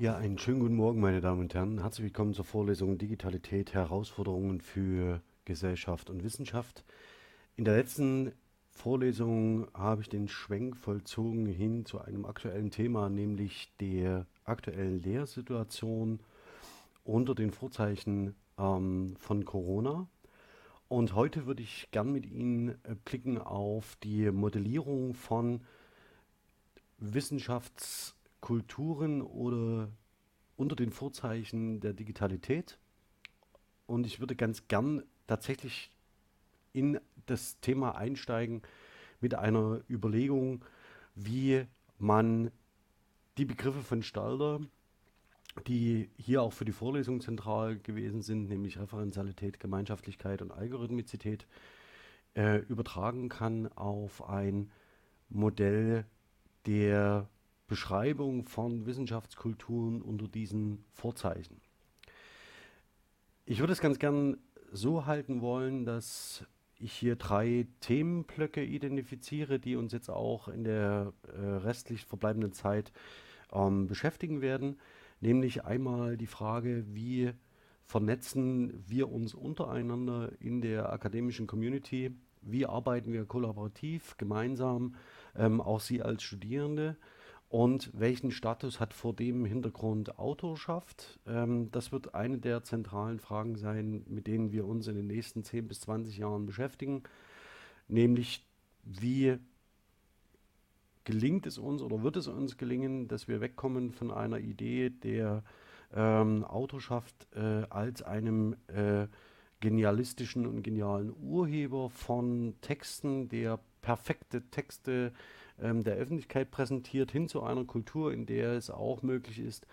Ja, einen schönen guten Morgen, meine Damen und Herren. Herzlich willkommen zur Vorlesung Digitalität, Herausforderungen für Gesellschaft und Wissenschaft. In der letzten Vorlesung habe ich den Schwenk vollzogen hin zu einem aktuellen Thema, nämlich der aktuellen Lehrsituation unter den Vorzeichen ähm, von Corona. Und heute würde ich gern mit Ihnen äh, blicken auf die Modellierung von Wissenschaftskulturen oder unter den Vorzeichen der Digitalität. Und ich würde ganz gern tatsächlich in das Thema einsteigen mit einer Überlegung, wie man die Begriffe von Stalder, die hier auch für die Vorlesung zentral gewesen sind, nämlich Referenzialität, Gemeinschaftlichkeit und Algorithmizität, äh, übertragen kann auf ein Modell der Beschreibung von Wissenschaftskulturen unter diesen Vorzeichen. Ich würde es ganz gern so halten wollen, dass ich hier drei Themenblöcke identifiziere, die uns jetzt auch in der äh, restlich verbleibenden Zeit ähm, beschäftigen werden. Nämlich einmal die Frage, wie vernetzen wir uns untereinander in der akademischen Community? Wie arbeiten wir kollaborativ, gemeinsam, ähm, auch Sie als Studierende? Und welchen Status hat vor dem Hintergrund Autorschaft? Ähm, das wird eine der zentralen Fragen sein, mit denen wir uns in den nächsten 10 bis 20 Jahren beschäftigen. Nämlich, wie gelingt es uns oder wird es uns gelingen, dass wir wegkommen von einer Idee der ähm, Autorschaft äh, als einem äh, genialistischen und genialen Urheber von Texten, der perfekte Texte ähm, der Öffentlichkeit präsentiert, hin zu einer Kultur, in der es auch möglich ist,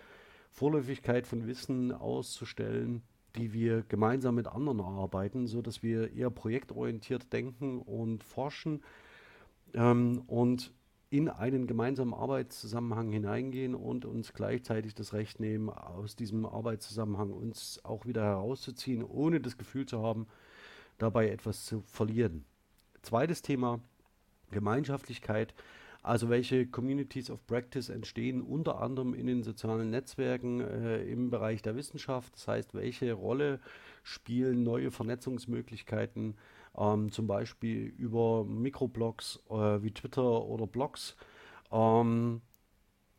Vorläufigkeit von Wissen auszustellen, die wir gemeinsam mit anderen erarbeiten, sodass wir eher projektorientiert denken und forschen ähm, und in einen gemeinsamen Arbeitszusammenhang hineingehen und uns gleichzeitig das Recht nehmen, aus diesem Arbeitszusammenhang uns auch wieder herauszuziehen, ohne das Gefühl zu haben, dabei etwas zu verlieren. Zweites Thema, Gemeinschaftlichkeit. Also welche Communities of Practice entstehen unter anderem in den sozialen Netzwerken äh, im Bereich der Wissenschaft. Das heißt, welche Rolle spielen neue Vernetzungsmöglichkeiten, ähm, zum Beispiel über Mikroblogs äh, wie Twitter oder Blogs. Ähm,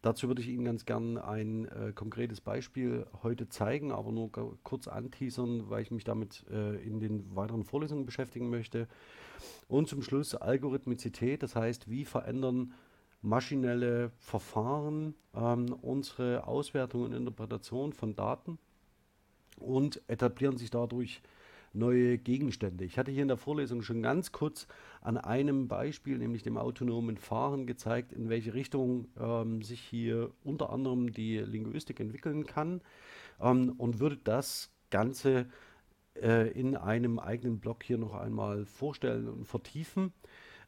dazu würde ich Ihnen ganz gern ein äh, konkretes Beispiel heute zeigen, aber nur kurz anteasern, weil ich mich damit äh, in den weiteren Vorlesungen beschäftigen möchte. Und zum Schluss Algorithmizität, das heißt, wie verändern maschinelle Verfahren ähm, unsere Auswertung und Interpretation von Daten und etablieren sich dadurch neue Gegenstände. Ich hatte hier in der Vorlesung schon ganz kurz an einem Beispiel, nämlich dem autonomen Fahren, gezeigt, in welche Richtung ähm, sich hier unter anderem die Linguistik entwickeln kann ähm, und würde das Ganze äh, in einem eigenen Blog hier noch einmal vorstellen und vertiefen.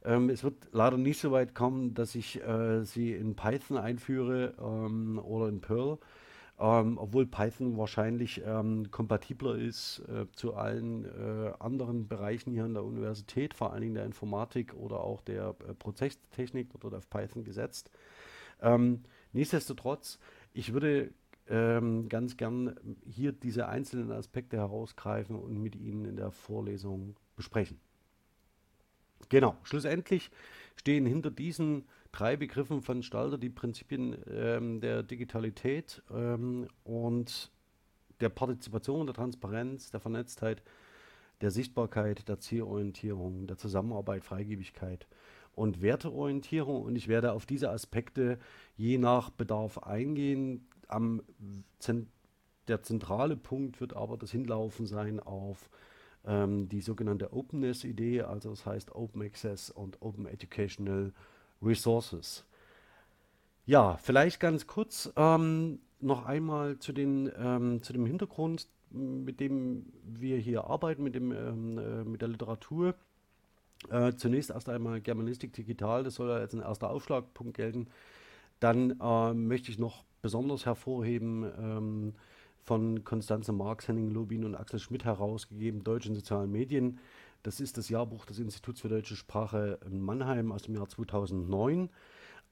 Ähm, es wird leider nicht so weit kommen, dass ich äh, sie in Python einführe ähm, oder in Perl, ähm, obwohl Python wahrscheinlich ähm, kompatibler ist äh, zu allen äh, anderen Bereichen hier an der Universität, vor allen Dingen der Informatik oder auch der äh, Prozesstechnik, dort auf Python gesetzt. Ähm, nichtsdestotrotz, ich würde ähm, ganz gern hier diese einzelnen Aspekte herausgreifen und mit Ihnen in der Vorlesung besprechen. Genau, schlussendlich stehen hinter diesen drei Begriffen von Stalter die Prinzipien ähm, der Digitalität ähm, und der Partizipation, der Transparenz, der Vernetztheit, der Sichtbarkeit, der Zielorientierung, der Zusammenarbeit, Freigebigkeit und Werteorientierung. Und ich werde auf diese Aspekte je nach Bedarf eingehen am der zentrale Punkt wird aber das Hinlaufen sein auf ähm, die sogenannte Openness-Idee, also das heißt Open Access und Open Educational Resources. Ja, vielleicht ganz kurz ähm, noch einmal zu, den, ähm, zu dem Hintergrund. mit dem wir hier arbeiten, mit, dem, ähm, äh, mit der Literatur. Äh, zunächst erst einmal Germanistik digital, das soll ja als ein erster Aufschlagpunkt gelten. Dann äh, möchte ich noch besonders hervorheben ähm, von Konstanze Marx, Henning Lobin und Axel Schmidt herausgegeben, Deutsche sozialen Medien. Das ist das Jahrbuch des Instituts für deutsche Sprache in Mannheim aus dem Jahr 2009.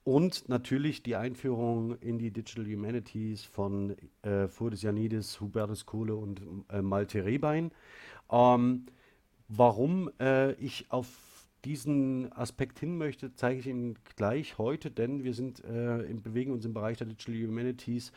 Und natürlich die Einführung in die Digital Humanities von äh, Fotis Janidis, Hubertus Kohle und äh, Malte Rehbein. Ähm, warum äh, ich auf diesen Aspekt hin möchte, zeige ich Ihnen gleich heute, denn wir sind äh, im, bewegen uns im Bereich der Digital Humanities,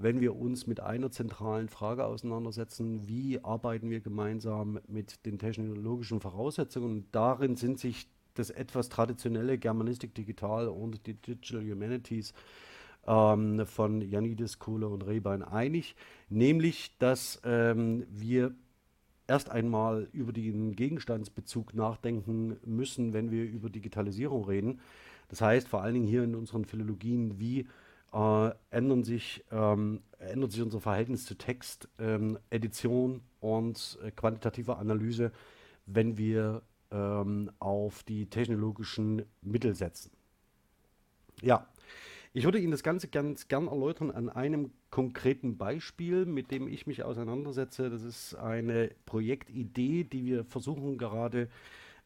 wenn wir uns mit einer zentralen Frage auseinandersetzen, wie arbeiten wir gemeinsam mit den technologischen Voraussetzungen. Und darin sind sich das etwas traditionelle Germanistik Digital und die Digital Humanities ähm, von Janidis, Kohle und Rehbein einig, nämlich dass ähm, wir erst einmal über den Gegenstandsbezug nachdenken müssen, wenn wir über Digitalisierung reden. Das heißt vor allen Dingen hier in unseren Philologien, wie äh, ändern sich, ähm, ändert sich unser Verhältnis zu Text, ähm, Edition und äh, quantitativer Analyse, wenn wir ähm, auf die technologischen Mittel setzen. Ja, ich würde Ihnen das Ganze ganz gern erläutern an einem konkreten Beispiel, mit dem ich mich auseinandersetze. Das ist eine Projektidee, die wir versuchen gerade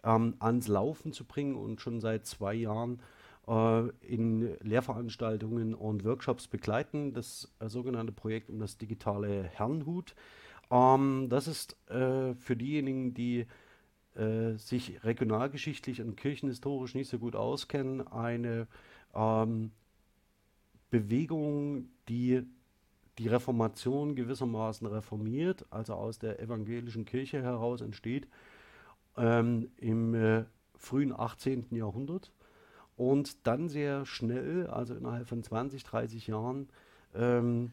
ähm, ans Laufen zu bringen und schon seit zwei Jahren äh, in Lehrveranstaltungen und Workshops begleiten. Das äh, sogenannte Projekt um das digitale Herrnhut. Ähm, das ist äh, für diejenigen, die sich regionalgeschichtlich und kirchenhistorisch nicht so gut auskennen, eine ähm, Bewegung, die die Reformation gewissermaßen reformiert, also aus der evangelischen Kirche heraus entsteht, ähm, im frühen 18. Jahrhundert und dann sehr schnell, also innerhalb von 20, 30 Jahren, ähm,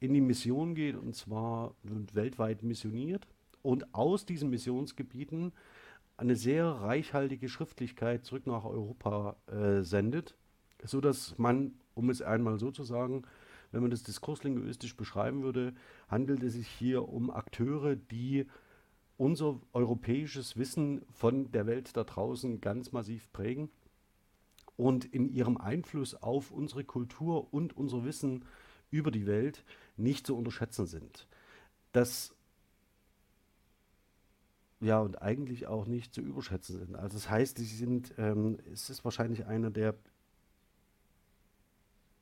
in die Mission geht und zwar weltweit missioniert und aus diesen Missionsgebieten eine sehr reichhaltige Schriftlichkeit zurück nach Europa äh, sendet, sodass man um es einmal so zu sagen, wenn man das diskurslinguistisch beschreiben würde, handelt es sich hier um Akteure, die unser europäisches Wissen von der Welt da draußen ganz massiv prägen und in ihrem Einfluss auf unsere Kultur und unser Wissen über die Welt nicht zu unterschätzen sind. Das ja und eigentlich auch nicht zu überschätzen sind. Also das heißt, sie sind, ähm, es ist wahrscheinlich einer der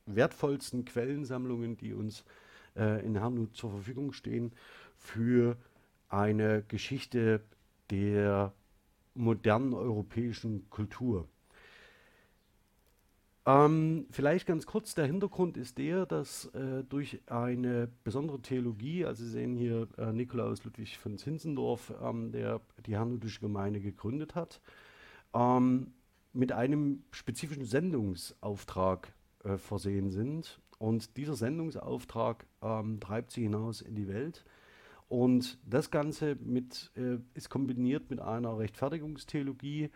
wertvollsten Quellensammlungen, die uns äh, in Herrnhut zur Verfügung stehen, für eine Geschichte der modernen europäischen Kultur. Ähm, vielleicht ganz kurz, der Hintergrund ist der, dass äh, durch eine besondere Theologie, also Sie sehen hier äh, Nikolaus Ludwig von Zinzendorf, ähm, der die Herrnhutische Gemeinde gegründet hat, ähm, mit einem spezifischen Sendungsauftrag äh, versehen sind. Und dieser Sendungsauftrag ähm, treibt sie hinaus in die Welt. Und das Ganze mit, äh, ist kombiniert mit einer Rechtfertigungstheologie,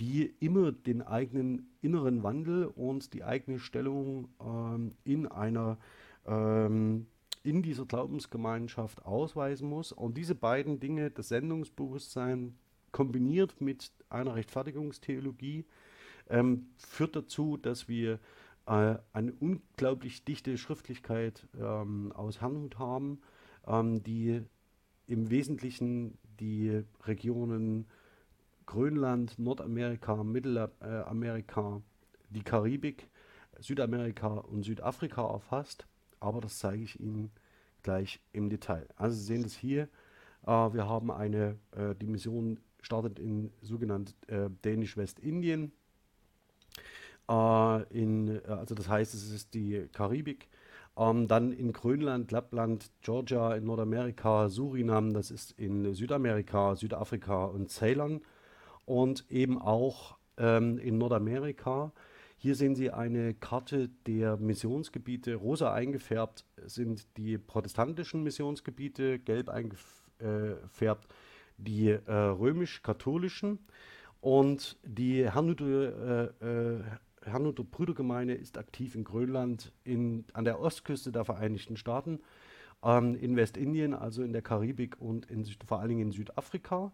die immer den eigenen inneren Wandel und die eigene Stellung ähm, in einer ähm, in dieser Glaubensgemeinschaft ausweisen muss. Und diese beiden Dinge, das Sendungsbewusstsein kombiniert mit einer Rechtfertigungstheologie, ähm, führt dazu, dass wir äh, eine unglaublich dichte Schriftlichkeit ähm, aus Herrnhut haben, ähm, die im Wesentlichen die Regionen Grönland, Nordamerika, Mittelamerika, die Karibik, Südamerika und Südafrika erfasst. Aber das zeige ich Ihnen gleich im Detail. Also Sie sehen das hier. Äh, wir haben eine, äh, die Mission startet in sogenannt äh, Dänisch-Westindien äh, in, äh, also das heißt, es ist die Karibik. Ähm, dann in Grönland, Lappland, Georgia in Nordamerika, Surinam, das ist in Südamerika, Südafrika und Ceylon. Und eben auch ähm, in Nordamerika. Hier sehen Sie eine Karte der Missionsgebiete. Rosa eingefärbt sind die protestantischen Missionsgebiete, gelb eingefärbt die äh, römisch-katholischen. Und die Herrnhuter äh, äh, ist aktiv in Grönland, in, an der Ostküste der Vereinigten Staaten ähm, in Westindien, also in der Karibik und in, vor allen Dingen in Südafrika.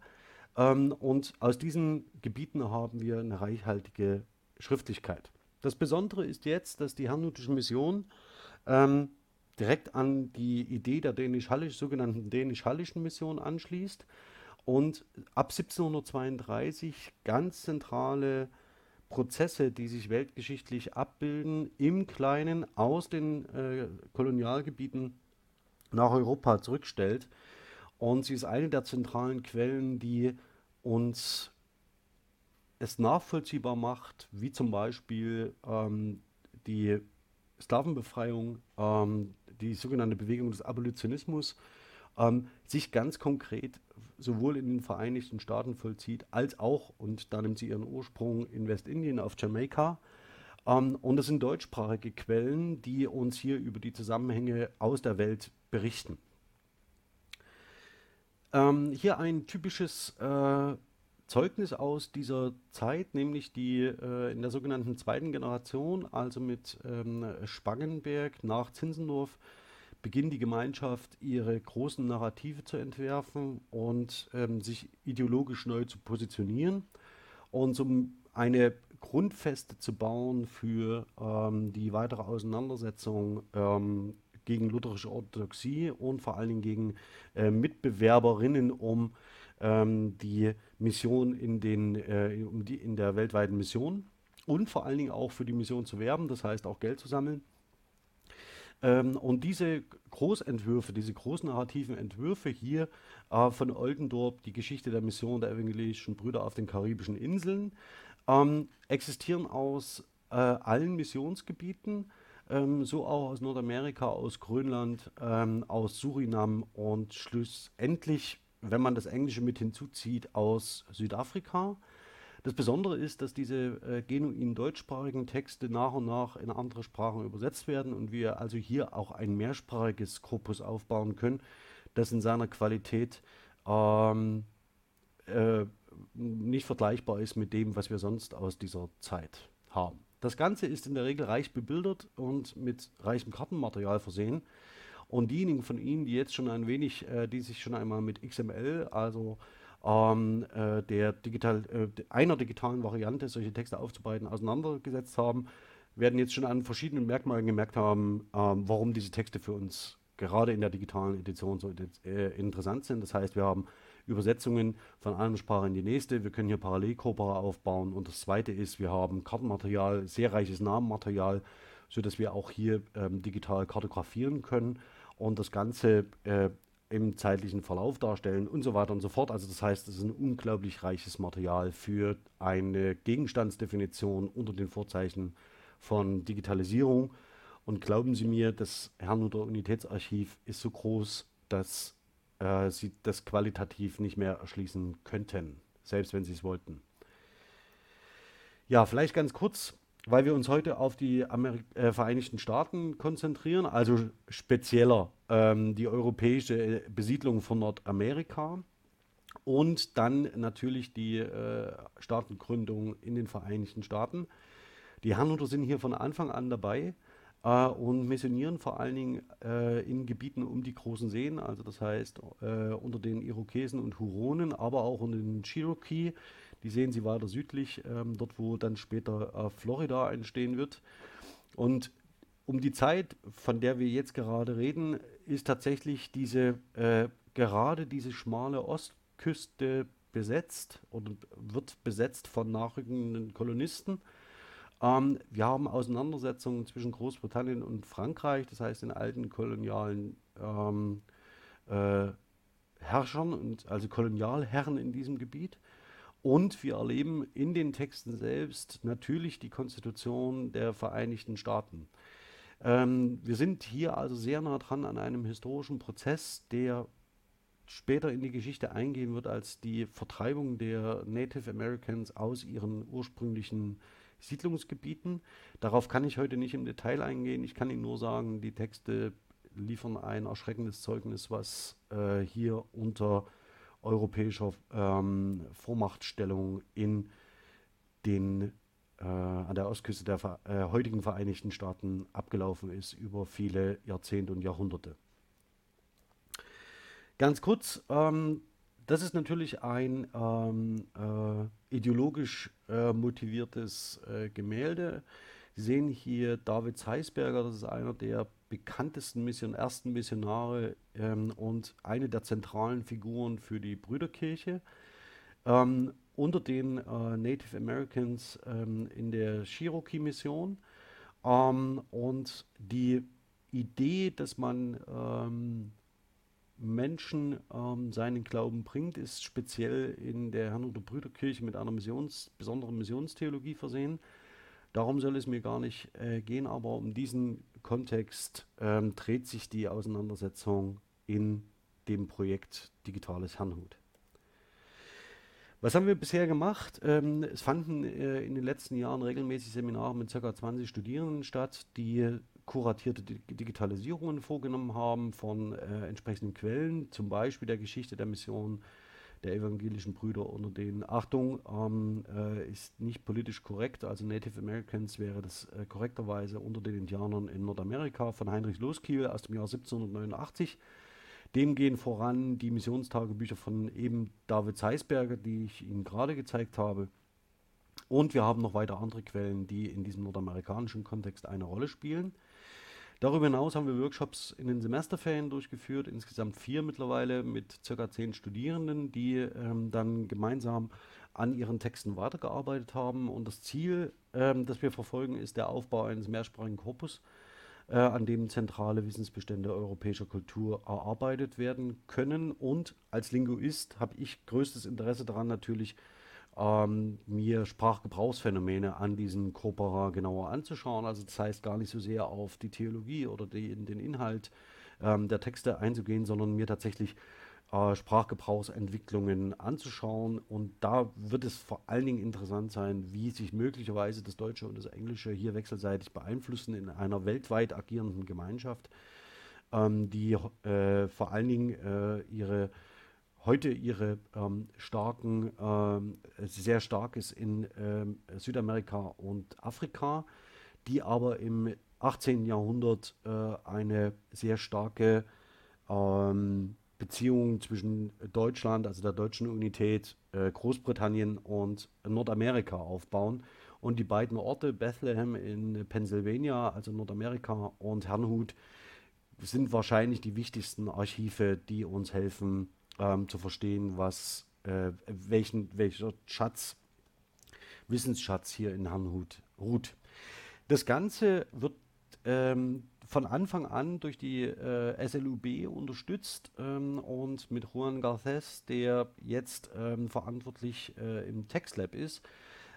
Ähm, und aus diesen Gebieten haben wir eine reichhaltige Schriftlichkeit. Das Besondere ist jetzt, dass die Herrnhutische Mission ähm, direkt an die Idee der dänisch-hallisch, sogenannten dänisch-hallischen Mission anschließt und ab 1732 ganz zentrale Prozesse, die sich weltgeschichtlich abbilden, im Kleinen aus den äh, Kolonialgebieten nach Europa zurückstellt. Und sie ist eine der zentralen Quellen, die uns es nachvollziehbar macht, wie zum Beispiel ähm, die Sklavenbefreiung, ähm, die sogenannte Bewegung des Abolitionismus, ähm, sich ganz konkret sowohl in den Vereinigten Staaten vollzieht, als auch, und da nimmt sie ihren Ursprung in Westindien auf Jamaika. Ähm, und das sind deutschsprachige Quellen, die uns hier über die Zusammenhänge aus der Welt berichten. Ähm, hier ein typisches äh, Zeugnis aus dieser Zeit, nämlich die äh, in der sogenannten zweiten Generation, also mit ähm, Spangenberg nach Zinzendorf, beginnt die Gemeinschaft ihre großen Narrative zu entwerfen und ähm, sich ideologisch neu zu positionieren und um eine Grundfeste zu bauen für ähm, die weitere Auseinandersetzung ähm, gegen lutherische Orthodoxie und vor allen Dingen gegen äh, Mitbewerberinnen um ähm, die Mission in, den, äh, um die, in der weltweiten Mission und vor allen Dingen auch für die Mission zu werben, das heißt auch Geld zu sammeln. Ähm, und diese Großentwürfe, diese großnarrativen Entwürfe hier äh, von Oldendorp, die Geschichte der Mission der evangelischen Brüder auf den karibischen Inseln, ähm, existieren aus äh, allen Missionsgebieten, ähm, so auch aus Nordamerika, aus Grönland, ähm, aus Surinam und schlussendlich, wenn man das Englische mit hinzuzieht, aus Südafrika. Das Besondere ist, dass diese äh, genuin deutschsprachigen Texte nach und nach in andere Sprachen übersetzt werden und wir also hier auch ein mehrsprachiges Korpus aufbauen können, das in seiner Qualität ähm, äh, nicht vergleichbar ist mit dem, was wir sonst aus dieser Zeit haben. Das Ganze ist in der Regel reich bebildert und mit reichem Kartenmaterial versehen. Und diejenigen von Ihnen, die jetzt schon ein wenig, äh, die sich schon einmal mit XML, also ähm, äh, der digital, äh, einer digitalen Variante, solche Texte aufzubereiten, auseinandergesetzt haben, werden jetzt schon an verschiedenen Merkmalen gemerkt haben, ähm, warum diese Texte für uns gerade in der digitalen Edition so äh, interessant sind. Das heißt, wir haben Übersetzungen von einer Sprache in die nächste. Wir können hier Parallelkorpora aufbauen. Und das zweite ist, wir haben Kartenmaterial, sehr reiches Namenmaterial, sodass wir auch hier ähm, digital kartografieren können und das Ganze äh, im zeitlichen Verlauf darstellen und so weiter und so fort. Also das heißt, es ist ein unglaublich reiches Material für eine Gegenstandsdefinition unter den Vorzeichen von Digitalisierung. Und glauben Sie mir, das Herrnhuter Unitätsarchiv ist so groß, dass äh, sie das qualitativ nicht mehr erschließen könnten, selbst wenn sie es wollten. Ja, vielleicht ganz kurz, weil wir uns heute auf die Ameri äh, Vereinigten Staaten konzentrieren, also spezieller ähm, die europäische Besiedlung von Nordamerika und dann natürlich die äh, Staatengründung in den Vereinigten Staaten. Die Herrnhuter sind hier von Anfang an dabei äh, und missionieren vor allen Dingen äh, in Gebieten um die großen Seen, also das heißt äh, unter den Irokesen und Huronen, aber auch unter den Cherokee. Die sehen Sie weiter südlich, ähm, dort wo dann später äh, Florida entstehen wird. Und um die Zeit, von der wir jetzt gerade reden, ist tatsächlich diese äh, gerade diese schmale Ostküste besetzt oder wird besetzt von nachrückenden Kolonisten. Ähm, wir haben Auseinandersetzungen zwischen Großbritannien und Frankreich, das heißt den alten kolonialen ähm, äh, Herrschern und also Kolonialherren in diesem Gebiet. Und wir erleben in den Texten selbst natürlich die Konstitution der Vereinigten Staaten. Ähm, wir sind hier also sehr nah dran an einem historischen Prozess, der später in die Geschichte eingehen wird als die Vertreibung der Native Americans aus ihren ursprünglichen Siedlungsgebieten. Darauf kann ich heute nicht im Detail eingehen. Ich kann Ihnen nur sagen, die Texte liefern ein erschreckendes Zeugnis, was äh, hier unter europäischer ähm, Vormachtstellung in den, äh, an der Ostküste der äh, heutigen Vereinigten Staaten abgelaufen ist über viele Jahrzehnte und Jahrhunderte. Ganz kurz, ähm, das ist natürlich ein ähm, äh, ideologisch äh, motiviertes äh, Gemälde. Sie sehen hier David Zeisberger, das ist einer der bekanntesten Mission, ersten Missionare ähm, und eine der zentralen Figuren für die Brüderkirche. Ähm, unter den äh, Native Americans ähm, in der Cherokee-Mission. Ähm, und die Idee, dass man ähm, Menschen ähm, seinen Glauben bringt, ist speziell in der Herrn- Brüderkirche mit einer Missions, besonderen Missionstheologie versehen. Darum soll es mir gar nicht äh, gehen, aber um diesen Kontext ähm, dreht sich die Auseinandersetzung in dem Projekt Digitales Herrnhut. Was haben wir bisher gemacht? Ähm, es fanden äh, in den letzten Jahren regelmäßig Seminare mit ca. 20 Studierenden statt, die kuratierte Digitalisierungen vorgenommen haben von äh, entsprechenden Quellen, zum Beispiel der Geschichte der Mission der evangelischen Brüder unter denen. Achtung, ähm, äh, ist nicht politisch korrekt, also Native Americans wäre das äh, korrekterweise unter den Indianern in Nordamerika von Heinrich Loskiel aus dem Jahr 1789. Dem gehen voran die Missionstagebücher von eben David Zeisberger, die ich Ihnen gerade gezeigt habe. Und wir haben noch weiter andere Quellen, die in diesem nordamerikanischen Kontext eine Rolle spielen. Darüber hinaus haben wir Workshops in den Semesterferien durchgeführt, insgesamt vier mittlerweile mit circa zehn Studierenden, die ähm, dann gemeinsam an ihren Texten weitergearbeitet haben. Und das Ziel, ähm, das wir verfolgen, ist der Aufbau eines mehrsprachigen Korpus, äh, an dem zentrale Wissensbestände europäischer Kultur erarbeitet werden können. Und als Linguist habe ich größtes Interesse daran, natürlich ähm, mir Sprachgebrauchsphänomene an diesen Corpora genauer anzuschauen. Also das heißt gar nicht so sehr auf die Theologie oder die, den Inhalt ähm, der Texte einzugehen, sondern mir tatsächlich äh, Sprachgebrauchsentwicklungen anzuschauen. Und da wird es vor allen Dingen interessant sein, wie sich möglicherweise das Deutsche und das Englische hier wechselseitig beeinflussen in einer weltweit agierenden Gemeinschaft, ähm, die äh, vor allen Dingen äh, ihre heute ihre ähm, starken, ähm, sehr stark ist in ähm, Südamerika und Afrika, die aber im 18. Jahrhundert äh, eine sehr starke ähm, Beziehung zwischen Deutschland, also der deutschen Unität, äh, Großbritannien und Nordamerika aufbauen. Und die beiden Orte, Bethlehem in Pennsylvania, also Nordamerika, und Herrnhut, sind wahrscheinlich die wichtigsten Archive, die uns helfen, ähm, zu verstehen, was, äh, welchen, welcher Schatz, Wissensschatz hier in Herrnhut ruht. Das Ganze wird ähm, von Anfang an durch die äh, SLUB unterstützt ähm, und mit Juan Garces, der jetzt ähm, verantwortlich äh, im TextLab ist,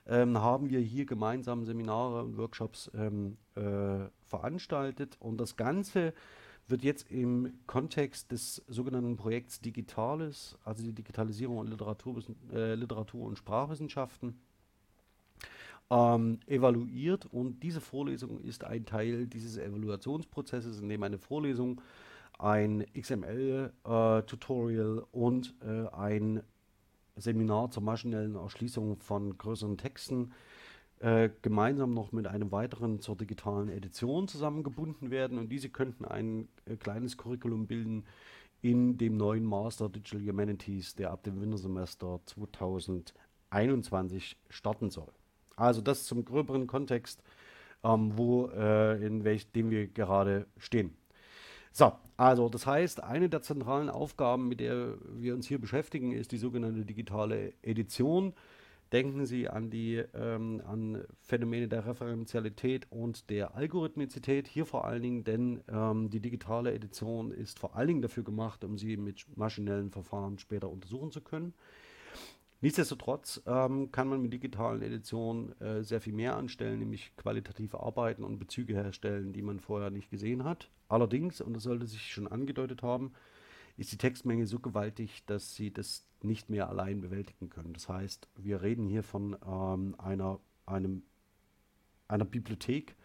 ähm, haben wir hier gemeinsam Seminare und Workshops ähm, äh, veranstaltet und das Ganze wird jetzt im Kontext des sogenannten Projekts Digitales, also die Digitalisierung und Literatur, äh, Literatur und Sprachwissenschaften, ähm, evaluiert. Und diese Vorlesung ist ein Teil dieses Evaluationsprozesses, in dem eine Vorlesung, ein XML-Tutorial äh, und äh, ein Seminar zur maschinellen Erschließung von größeren Texten gemeinsam noch mit einem weiteren zur digitalen Edition zusammengebunden werden und diese könnten ein äh, kleines Curriculum bilden in dem neuen Master Digital Humanities, der ab dem Wintersemester 2021 starten soll. Also das zum gröberen Kontext, ähm, wo äh, in welchem wir gerade stehen. So, also das heißt, eine der zentralen Aufgaben, mit der wir uns hier beschäftigen, ist die sogenannte digitale Edition. Denken Sie an die ähm, an Phänomene der Referenzialität und der Algorithmizität. Hier vor allen Dingen, denn ähm, die digitale Edition ist vor allen Dingen dafür gemacht, um sie mit maschinellen Verfahren später untersuchen zu können. Nichtsdestotrotz ähm, kann man mit digitalen Editionen äh, sehr viel mehr anstellen, nämlich qualitative Arbeiten und Bezüge herstellen, die man vorher nicht gesehen hat. Allerdings, und das sollte sich schon angedeutet haben, ist die Textmenge so gewaltig, dass sie das nicht mehr allein bewältigen können. Das heißt, wir reden hier von ähm, einer, einem, einer Bibliothek,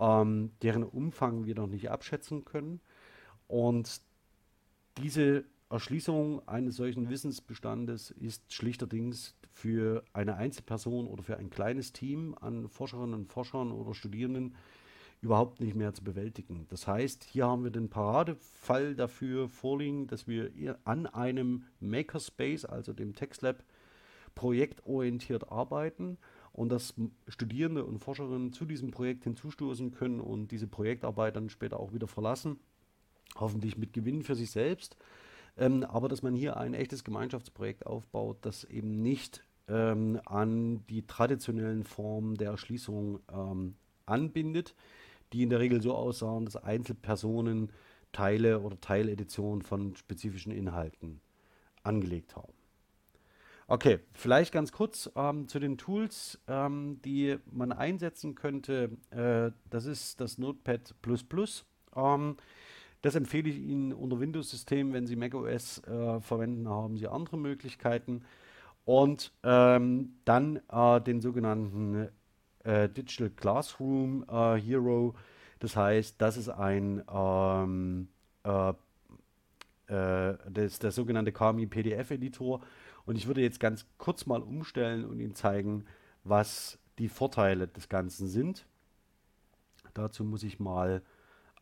ähm, deren Umfang wir noch nicht abschätzen können. Und diese Erschließung eines solchen Wissensbestandes ist schlichterdings für eine Einzelperson oder für ein kleines Team an Forscherinnen und Forschern oder Studierenden überhaupt nicht mehr zu bewältigen. Das heißt, hier haben wir den Paradefall dafür vorliegen, dass wir an einem Makerspace, also dem TextLab, projektorientiert arbeiten und dass Studierende und Forscherinnen zu diesem Projekt hinzustoßen können und diese Projektarbeit dann später auch wieder verlassen, hoffentlich mit Gewinn für sich selbst. Ähm, aber dass man hier ein echtes Gemeinschaftsprojekt aufbaut, das eben nicht ähm, an die traditionellen Formen der Erschließung ähm, anbindet, die in der Regel so aussahen, dass Einzelpersonen Teile oder Teileditionen von spezifischen Inhalten angelegt haben. Okay, vielleicht ganz kurz ähm, zu den Tools, ähm, die man einsetzen könnte. Äh, das ist das Notepad++. Ähm, das empfehle ich Ihnen unter Windows-System. Wenn Sie macOS äh, verwenden, haben Sie andere Möglichkeiten. Und ähm, dann äh, den sogenannten äh, Digital Classroom äh, Hero. Das heißt, das ist ein ähm, äh, äh, das, der sogenannte Kami PDF Editor. Und ich würde jetzt ganz kurz mal umstellen und Ihnen zeigen, was die Vorteile des Ganzen sind. Dazu muss ich mal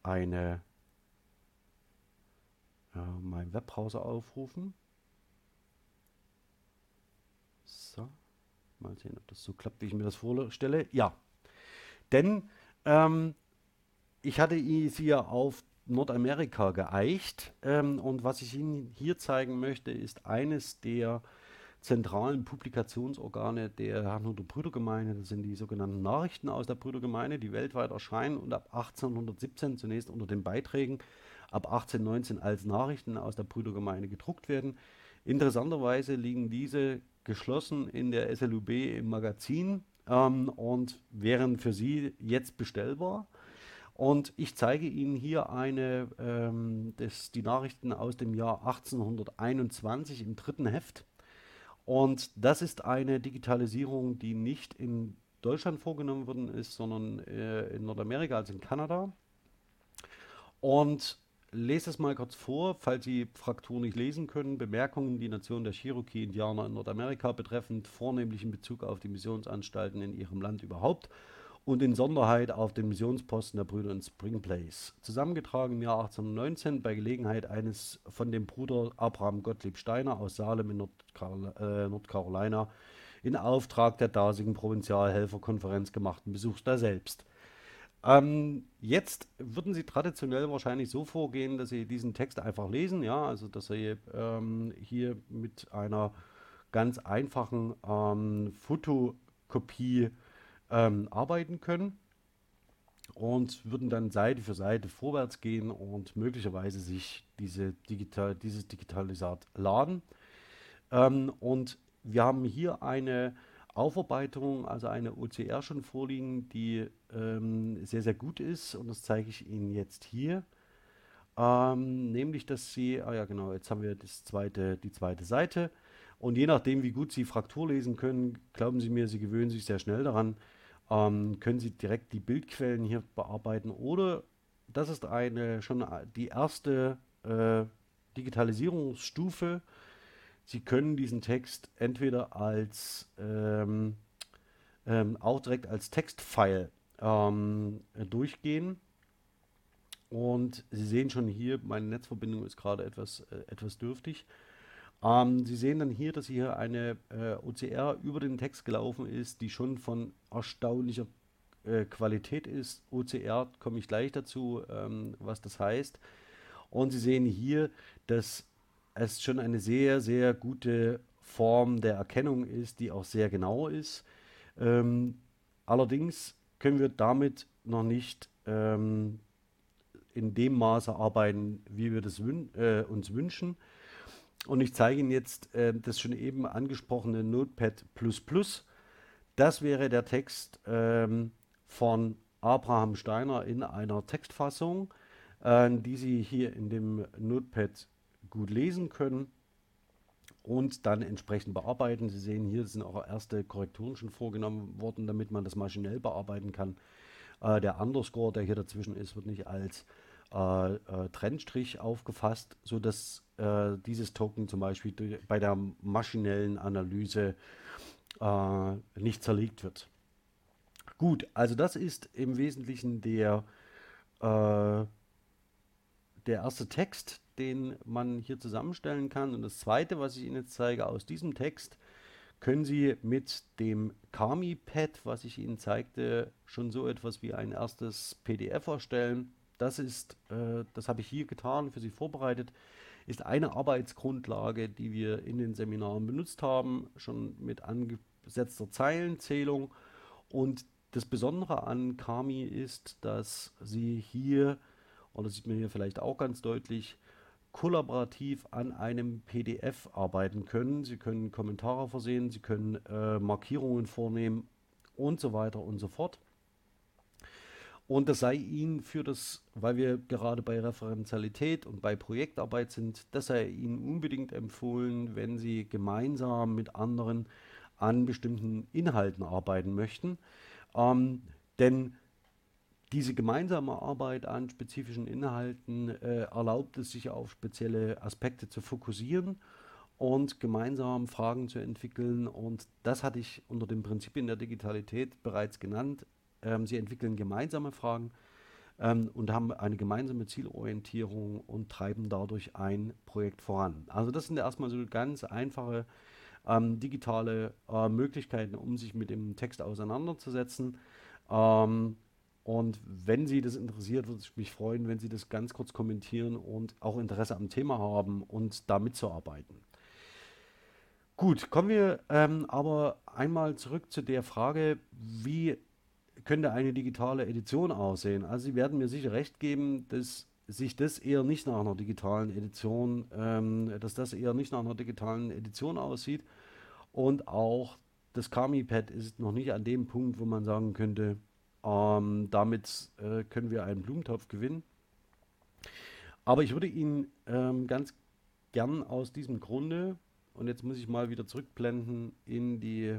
eine äh, meinen Webbrowser aufrufen. So, mal sehen, ob das so klappt, wie ich mir das vorstelle. Ja, denn ähm, ich hatte sie ja auf Nordamerika geeicht ähm, und was ich Ihnen hier zeigen möchte, ist eines der zentralen Publikationsorgane der Herrnhuter Brüdergemeinde. Das sind die sogenannten Nachrichten aus der Brüdergemeinde, die weltweit erscheinen und ab 1817 zunächst unter den Beiträgen, ab 1819 als Nachrichten aus der Brüdergemeinde gedruckt werden. Interessanterweise liegen diese geschlossen in der SLUB im Magazin ähm, und wären für Sie jetzt bestellbar. Und ich zeige Ihnen hier eine, ähm, das, die Nachrichten aus dem Jahr 1821 im dritten Heft. Und das ist eine Digitalisierung, die nicht in Deutschland vorgenommen worden ist, sondern äh, in Nordamerika, also in Kanada. Und lese es mal kurz vor, falls Sie Fraktur nicht lesen können. Bemerkungen, die Nation der Cherokee-Indianer in Nordamerika betreffend, vornehmlich in Bezug auf die Missionsanstalten in ihrem Land überhaupt und in Sonderheit auf den Missionsposten der Brüder in Spring Place. Zusammengetragen im Jahr 1819 bei Gelegenheit eines von dem Bruder Abraham Gottlieb Steiner aus Salem in Nordcarol äh, Nordcarolina in Auftrag der dasigen Provinzialhelferkonferenz gemachten Besuchs da selbst. Ähm, jetzt würden Sie traditionell wahrscheinlich so vorgehen, dass Sie diesen Text einfach lesen, ja, also dass Sie ähm, hier mit einer ganz einfachen ähm, Fotokopie ähm, arbeiten können und würden dann Seite für Seite vorwärts gehen und möglicherweise sich diese digital, dieses Digitalisat laden. Ähm, und wir haben hier eine Aufarbeitung, also eine OCR schon vorliegen, die ähm, sehr, sehr gut ist und das zeige ich Ihnen jetzt hier. Ähm, nämlich, dass Sie, ah ja genau, jetzt haben wir das zweite, die zweite Seite und je nachdem, wie gut Sie Fraktur lesen können, glauben Sie mir, Sie gewöhnen sich sehr schnell daran, ähm, können Sie direkt die Bildquellen hier bearbeiten oder das ist eine schon die erste äh, Digitalisierungsstufe. Sie können diesen Text entweder als ähm, ähm, auch direkt als Textfile ähm, durchgehen. Und Sie sehen schon hier, meine Netzverbindung ist gerade etwas, äh, etwas dürftig. Ähm, Sie sehen dann hier, dass hier eine äh, OCR über den Text gelaufen ist, die schon von erstaunlicher äh, Qualität ist. OCR komme ich gleich dazu, ähm, was das heißt. Und Sie sehen hier, dass es schon eine sehr, sehr gute Form der Erkennung ist, die auch sehr genau ist. Ähm, allerdings können wir damit noch nicht ähm, in dem Maße arbeiten, wie wir das wün äh, uns wünschen. Und ich zeige Ihnen jetzt äh, das schon eben angesprochene Notepad++. Das wäre der Text ähm, von Abraham Steiner in einer Textfassung, äh, die Sie hier in dem Notepad gut lesen können und dann entsprechend bearbeiten. Sie sehen hier sind auch erste Korrekturen schon vorgenommen worden, damit man das maschinell bearbeiten kann. Äh, der Underscore, der hier dazwischen ist, wird nicht als äh, äh, Trennstrich aufgefasst, sodass äh, dieses Token zum Beispiel bei der maschinellen Analyse äh, nicht zerlegt wird. Gut, also das ist im Wesentlichen der, äh, der erste Text, den man hier zusammenstellen kann. Und das zweite, was ich Ihnen jetzt zeige, aus diesem Text können Sie mit dem Kami-Pad, was ich Ihnen zeigte, schon so etwas wie ein erstes PDF erstellen. Das ist, äh, das habe ich hier getan, für Sie vorbereitet, ist eine Arbeitsgrundlage, die wir in den Seminaren benutzt haben, schon mit angesetzter Zeilenzählung. Und das Besondere an Kami ist, dass Sie hier, und das sieht man hier vielleicht auch ganz deutlich, kollaborativ an einem PDF arbeiten können. Sie können Kommentare versehen, Sie können äh, Markierungen vornehmen und so weiter und so fort. Und das sei Ihnen für das, weil wir gerade bei Referenzialität und bei Projektarbeit sind, das sei Ihnen unbedingt empfohlen, wenn Sie gemeinsam mit anderen an bestimmten Inhalten arbeiten möchten. Ähm, denn diese gemeinsame Arbeit an spezifischen Inhalten äh, erlaubt es sich auf spezielle Aspekte zu fokussieren und gemeinsam Fragen zu entwickeln. Und das hatte ich unter den Prinzipien der Digitalität bereits genannt. Ähm, sie entwickeln gemeinsame Fragen ähm, und haben eine gemeinsame Zielorientierung und treiben dadurch ein Projekt voran. Also das sind erstmal so ganz einfache ähm, digitale äh, Möglichkeiten, um sich mit dem Text auseinanderzusetzen. Ähm, und wenn Sie das interessiert, würde ich mich freuen, wenn Sie das ganz kurz kommentieren und auch Interesse am Thema haben und da mitzuarbeiten. Gut, kommen wir ähm, aber einmal zurück zu der Frage, wie könnte eine digitale Edition aussehen? Also Sie werden mir sicher recht geben, dass sich das eher nicht nach einer digitalen Edition, ähm, dass das eher nicht nach einer digitalen Edition aussieht. Und auch das Kami-Pad ist noch nicht an dem Punkt, wo man sagen könnte, ähm, damit äh, können wir einen Blumentopf gewinnen. Aber ich würde Ihnen ähm, ganz gern aus diesem Grunde, und jetzt muss ich mal wieder zurückblenden in die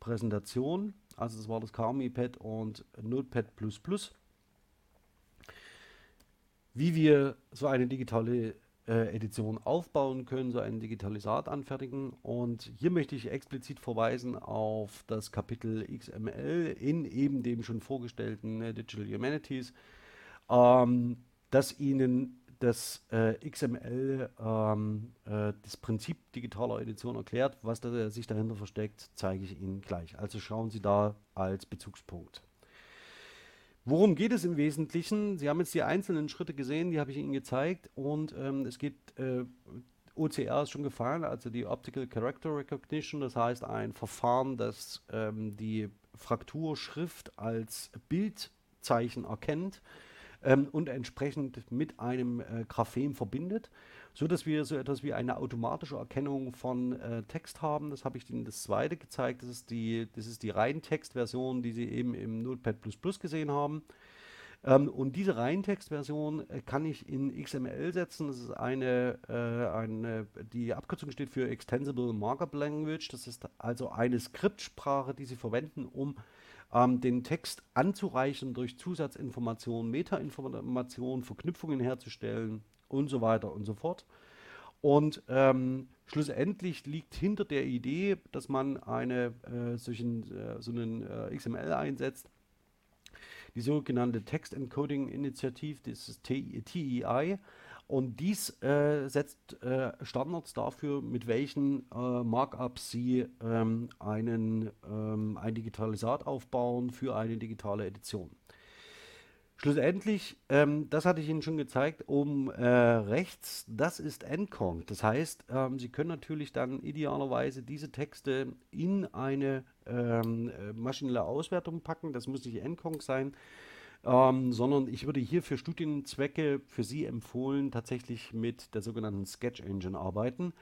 Präsentation, also das war das Kami-Pad und Notepad++, wie wir so eine digitale äh, Edition aufbauen können, so ein Digitalisat anfertigen. Und hier möchte ich explizit verweisen auf das Kapitel XML in eben dem schon vorgestellten äh, Digital Humanities, ähm, das Ihnen das äh, XML, ähm, äh, das Prinzip digitaler Edition erklärt. Was da, sich dahinter versteckt, zeige ich Ihnen gleich. Also schauen Sie da als Bezugspunkt. Worum geht es im Wesentlichen? Sie haben jetzt die einzelnen Schritte gesehen, die habe ich Ihnen gezeigt. Und ähm, es geht, äh, OCR ist schon gefallen, also die Optical Character Recognition, das heißt ein Verfahren, das ähm, die Frakturschrift als Bildzeichen erkennt ähm, und entsprechend mit einem äh, Graphem verbindet so dass wir so etwas wie eine automatische Erkennung von äh, Text haben. Das habe ich Ihnen das zweite gezeigt. Das ist die, das ist die Reintextversion, die Sie eben im Notepad gesehen haben. Ähm, und diese Reintextversion äh, kann ich in XML setzen. Das ist eine, äh, eine, die Abkürzung steht für Extensible Markup Language. Das ist also eine Skriptsprache, die Sie verwenden, um ähm, den Text anzureichen durch Zusatzinformationen, Metainformationen, Verknüpfungen herzustellen und so weiter und so fort. Und ähm, schlussendlich liegt hinter der Idee, dass man eine äh, solchen, äh, so einen äh, XML einsetzt, die sogenannte Text Encoding Initiative, das ist TEI. Und dies äh, setzt äh, Standards dafür, mit welchen äh, Markups Sie ähm, einen, ähm, ein Digitalisat aufbauen für eine digitale Edition. Schlussendlich, ähm, das hatte ich Ihnen schon gezeigt, oben äh, rechts, das ist Encong. Das heißt, ähm, Sie können natürlich dann idealerweise diese Texte in eine ähm, äh, maschinelle Auswertung packen. Das muss nicht Encong sein, ähm, sondern ich würde hier für Studienzwecke für Sie empfohlen, tatsächlich mit der sogenannten Sketch Engine arbeiten.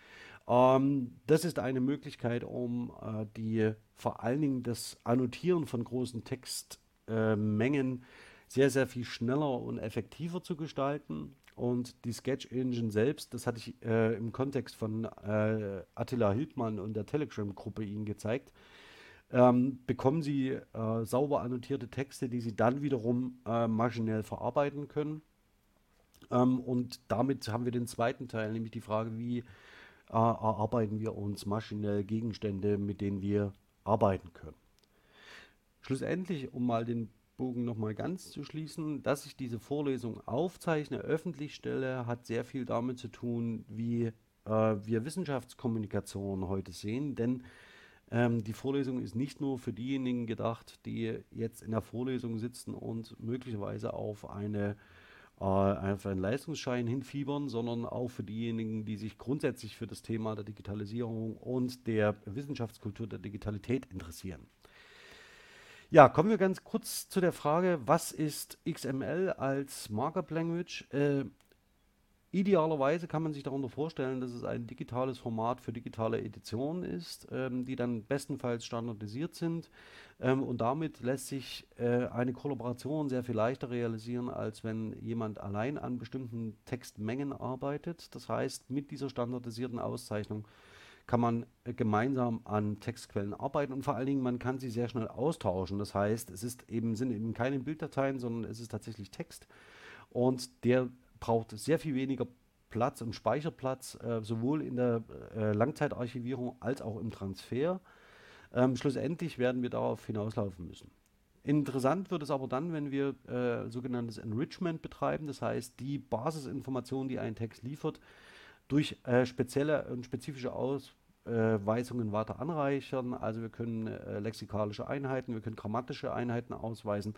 Ähm, das ist eine Möglichkeit, um äh, die vor allen Dingen das Annotieren von großen Textmengen äh, sehr, sehr viel schneller und effektiver zu gestalten. Und die Sketch Engine selbst, das hatte ich äh, im Kontext von äh, Attila Hildmann und der Telegram-Gruppe Ihnen gezeigt, ähm, bekommen Sie äh, sauber annotierte Texte, die Sie dann wiederum äh, maschinell verarbeiten können. Ähm, und damit haben wir den zweiten Teil, nämlich die Frage, wie äh, erarbeiten wir uns maschinell Gegenstände, mit denen wir arbeiten können. schlussendlich, um mal den Bogen nochmal ganz zu schließen, dass ich diese Vorlesung aufzeichne, öffentlich stelle, hat sehr viel damit zu tun, wie äh, wir Wissenschaftskommunikation heute sehen. Denn ähm, die Vorlesung ist nicht nur für diejenigen gedacht, die jetzt in der Vorlesung sitzen und möglicherweise auf, eine, äh, auf einen Leistungsschein hinfiebern, sondern auch für diejenigen, die sich grundsätzlich für das Thema der Digitalisierung und der Wissenschaftskultur der Digitalität interessieren. Ja, kommen wir ganz kurz zu der Frage, was ist XML als Markup Language? Äh, Idealerweise kann man sich darunter vorstellen, dass es ein digitales Format für digitale Editionen ist, ähm, die dann bestenfalls standardisiert sind. Ähm, und damit lässt sich äh, eine Kollaboration sehr viel leichter realisieren, als wenn jemand allein an bestimmten Textmengen arbeitet. Das heißt, mit dieser standardisierten Auszeichnung kann man äh, gemeinsam an Textquellen arbeiten und vor allen Dingen, man kann sie sehr schnell austauschen. Das heißt, es ist eben, sind eben keine Bilddateien, sondern es ist tatsächlich Text. Und der braucht sehr viel weniger Platz und Speicherplatz, äh, sowohl in der äh, Langzeitarchivierung als auch im Transfer. Ähm, schlussendlich werden wir darauf hinauslaufen müssen. Interessant wird es aber dann, wenn wir äh, sogenanntes Enrichment betreiben, das heißt die Basisinformationen, die ein Text liefert, durch äh, spezielle und spezifische Ausweisungen weiter anreichern. Also wir können äh, lexikalische Einheiten, wir können grammatische Einheiten ausweisen,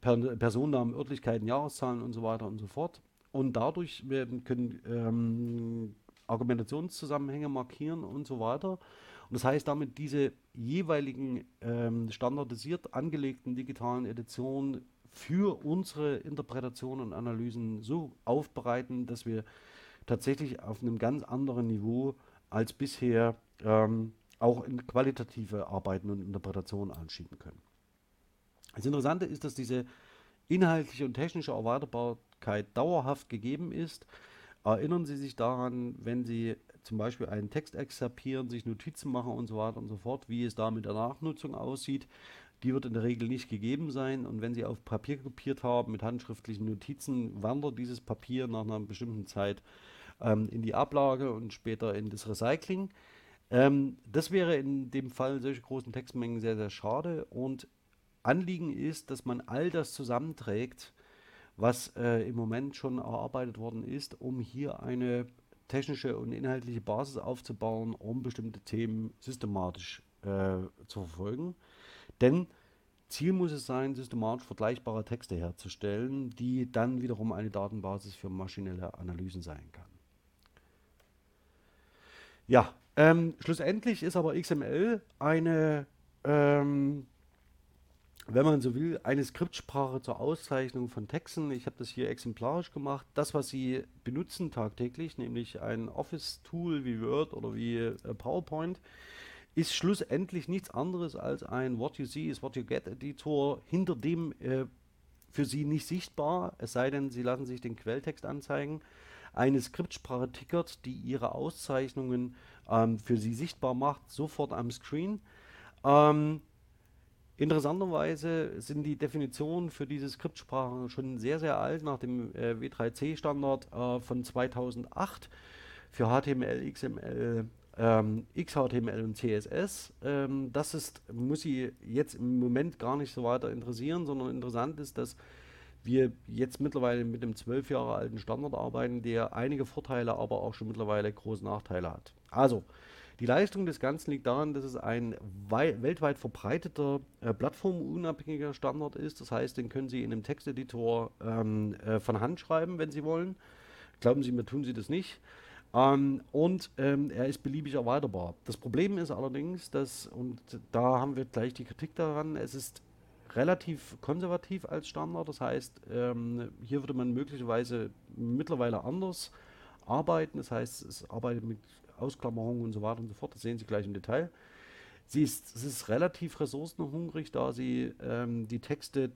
per Personennamen, Örtlichkeiten, Jahreszahlen und so weiter und so fort. Und dadurch werden, können ähm, Argumentationszusammenhänge markieren und so weiter. Und das heißt damit, diese jeweiligen ähm, standardisiert angelegten digitalen Editionen für unsere Interpretation und Analysen so aufbereiten, dass wir tatsächlich auf einem ganz anderen Niveau als bisher ähm, auch in qualitative Arbeiten und Interpretationen anschieben können. Das Interessante ist, dass diese inhaltliche und technische Erweiterbarkeit dauerhaft gegeben ist. Erinnern Sie sich daran, wenn Sie zum Beispiel einen Text exerpieren, sich Notizen machen und so weiter und so fort, wie es da mit der Nachnutzung aussieht. Die wird in der Regel nicht gegeben sein. Und wenn Sie auf Papier kopiert haben mit handschriftlichen Notizen, wandert dieses Papier nach einer bestimmten Zeit ähm, in die Ablage und später in das Recycling. Ähm, das wäre in dem Fall solche großen Textmengen sehr, sehr schade. Und Anliegen ist, dass man all das zusammenträgt, was äh, im Moment schon erarbeitet worden ist, um hier eine technische und inhaltliche Basis aufzubauen, um bestimmte Themen systematisch äh, zu verfolgen. Denn Ziel muss es sein, systematisch vergleichbare Texte herzustellen, die dann wiederum eine Datenbasis für maschinelle Analysen sein kann. Ja, ähm, schlussendlich ist aber XML eine ähm, wenn man so will, eine Skriptsprache zur Auszeichnung von Texten. Ich habe das hier exemplarisch gemacht. Das, was Sie benutzen tagtäglich, nämlich ein Office-Tool wie Word oder wie äh, PowerPoint, ist schlussendlich nichts anderes als ein What You See is What You Get Editor, hinter dem äh, für Sie nicht sichtbar, es sei denn, Sie lassen sich den Quelltext anzeigen, eine Skriptsprache tickert, die Ihre Auszeichnungen ähm, für Sie sichtbar macht, sofort am Screen. Ähm, Interessanterweise sind die Definitionen für diese Skriptsprachen schon sehr, sehr alt, nach dem äh, W3C-Standard äh, von 2008 für HTML, XML, ähm, XHTML und CSS. Ähm, das ist, muss Sie jetzt im Moment gar nicht so weiter interessieren, sondern interessant ist, dass wir jetzt mittlerweile mit einem zwölf Jahre alten Standard arbeiten, der einige Vorteile, aber auch schon mittlerweile große Nachteile hat. Also, die Leistung des Ganzen liegt daran, dass es ein weltweit verbreiteter, äh, plattformunabhängiger Standard ist. Das heißt, den können Sie in einem Texteditor ähm, äh, von Hand schreiben, wenn Sie wollen. Glauben Sie mir, tun Sie das nicht. Ähm, und ähm, er ist beliebig erweiterbar. Das Problem ist allerdings, dass, und da haben wir gleich die Kritik daran, es ist relativ konservativ als Standard. Das heißt, ähm, hier würde man möglicherweise mittlerweile anders arbeiten. Das heißt, es arbeitet mit Ausklammerungen und so weiter und so fort. Das sehen Sie gleich im Detail. Sie ist, es ist relativ ressourcenhungrig, da sie ähm, die Texte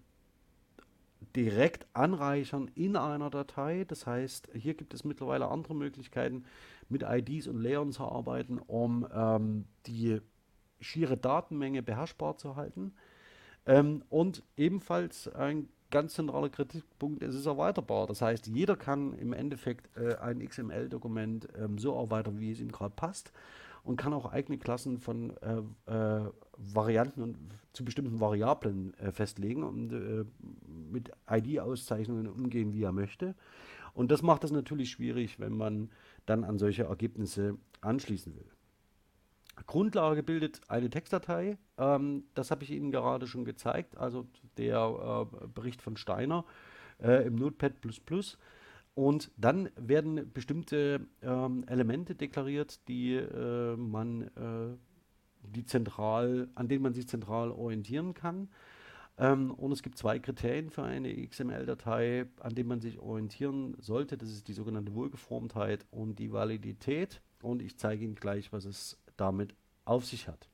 direkt anreichern in einer Datei. Das heißt, hier gibt es mittlerweile andere Möglichkeiten, mit IDs und Layern zu arbeiten, um ähm, die schiere Datenmenge beherrschbar zu halten. Ähm, und ebenfalls ein ganz zentraler Kritikpunkt, es ist erweiterbar. Das heißt, jeder kann im Endeffekt äh, ein XML-Dokument ähm, so erweitern, wie es ihm gerade passt. und kann auch eigene Klassen von äh, äh, Varianten und zu bestimmten Variablen äh, festlegen und äh, mit ID-Auszeichnungen umgehen, wie er möchte. Und das macht es natürlich schwierig, wenn man dann an solche Ergebnisse anschließen will. Grundlage bildet eine Textdatei. Ähm, das habe ich Ihnen gerade schon gezeigt, also der äh, Bericht von Steiner äh, im Notepad++. Und dann werden bestimmte ähm, Elemente deklariert, die äh, man äh, die zentral, an denen man sich zentral orientieren kann. Ähm, und es gibt zwei Kriterien für eine XML-Datei, an denen man sich orientieren sollte. Das ist die sogenannte Wohlgeformtheit und die Validität. Und ich zeige Ihnen gleich, was es damit auf sich hat.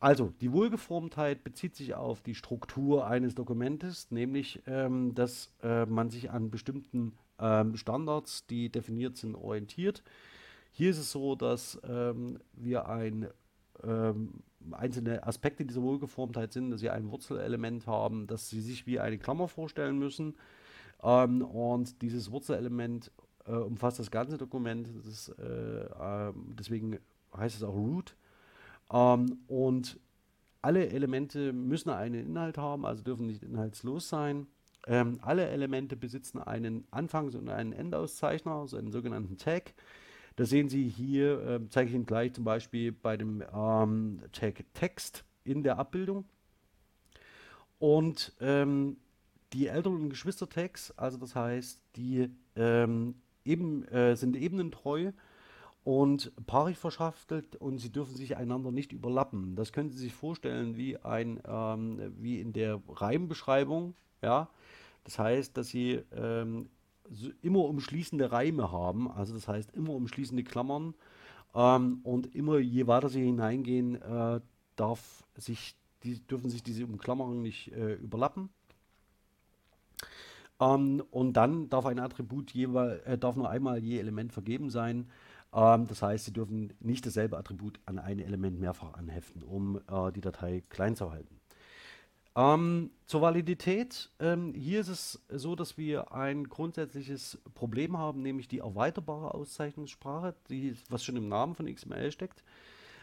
Also, die Wohlgeformtheit bezieht sich auf die Struktur eines Dokumentes, nämlich, ähm, dass äh, man sich an bestimmten ähm, Standards, die definiert sind, orientiert. Hier ist es so, dass ähm, wir ein, ähm, einzelne Aspekte dieser Wohlgeformtheit sind, dass sie ein Wurzelelement haben, dass sie sich wie eine Klammer vorstellen müssen. Ähm, und dieses Wurzelelement äh, umfasst das ganze Dokument. Das ist, äh, äh, deswegen heißt es auch Root. Ähm, und alle Elemente müssen einen Inhalt haben, also dürfen nicht inhaltslos sein. Ähm, alle Elemente besitzen einen Anfangs- und einen Endauszeichner, also einen sogenannten Tag. Das sehen Sie hier, äh, zeige ich Ihnen gleich zum Beispiel bei dem ähm, Tag Text in der Abbildung. Und ähm, die Eltern- und Geschwister-Tags, also das heißt, die ähm, eben, äh, sind ebenentreu und paarig verschachtelt und sie dürfen sich einander nicht überlappen. Das können Sie sich vorstellen wie, ein, ähm, wie in der Reimbeschreibung. Ja? Das heißt, dass sie ähm, so immer umschließende Reime haben, also das heißt immer umschließende Klammern ähm, und immer je weiter sie hineingehen, äh, darf sich, die, dürfen sich diese Umklammerungen nicht äh, überlappen. Ähm, und dann darf ein Attribut jeweils, äh, darf nur einmal je Element vergeben sein. Ähm, das heißt, Sie dürfen nicht dasselbe Attribut an ein Element mehrfach anheften, um äh, die Datei klein zu halten. Ähm, zur Validität. Ähm, hier ist es so, dass wir ein grundsätzliches Problem haben, nämlich die erweiterbare Auszeichnungssprache, die, was schon im Namen von XML steckt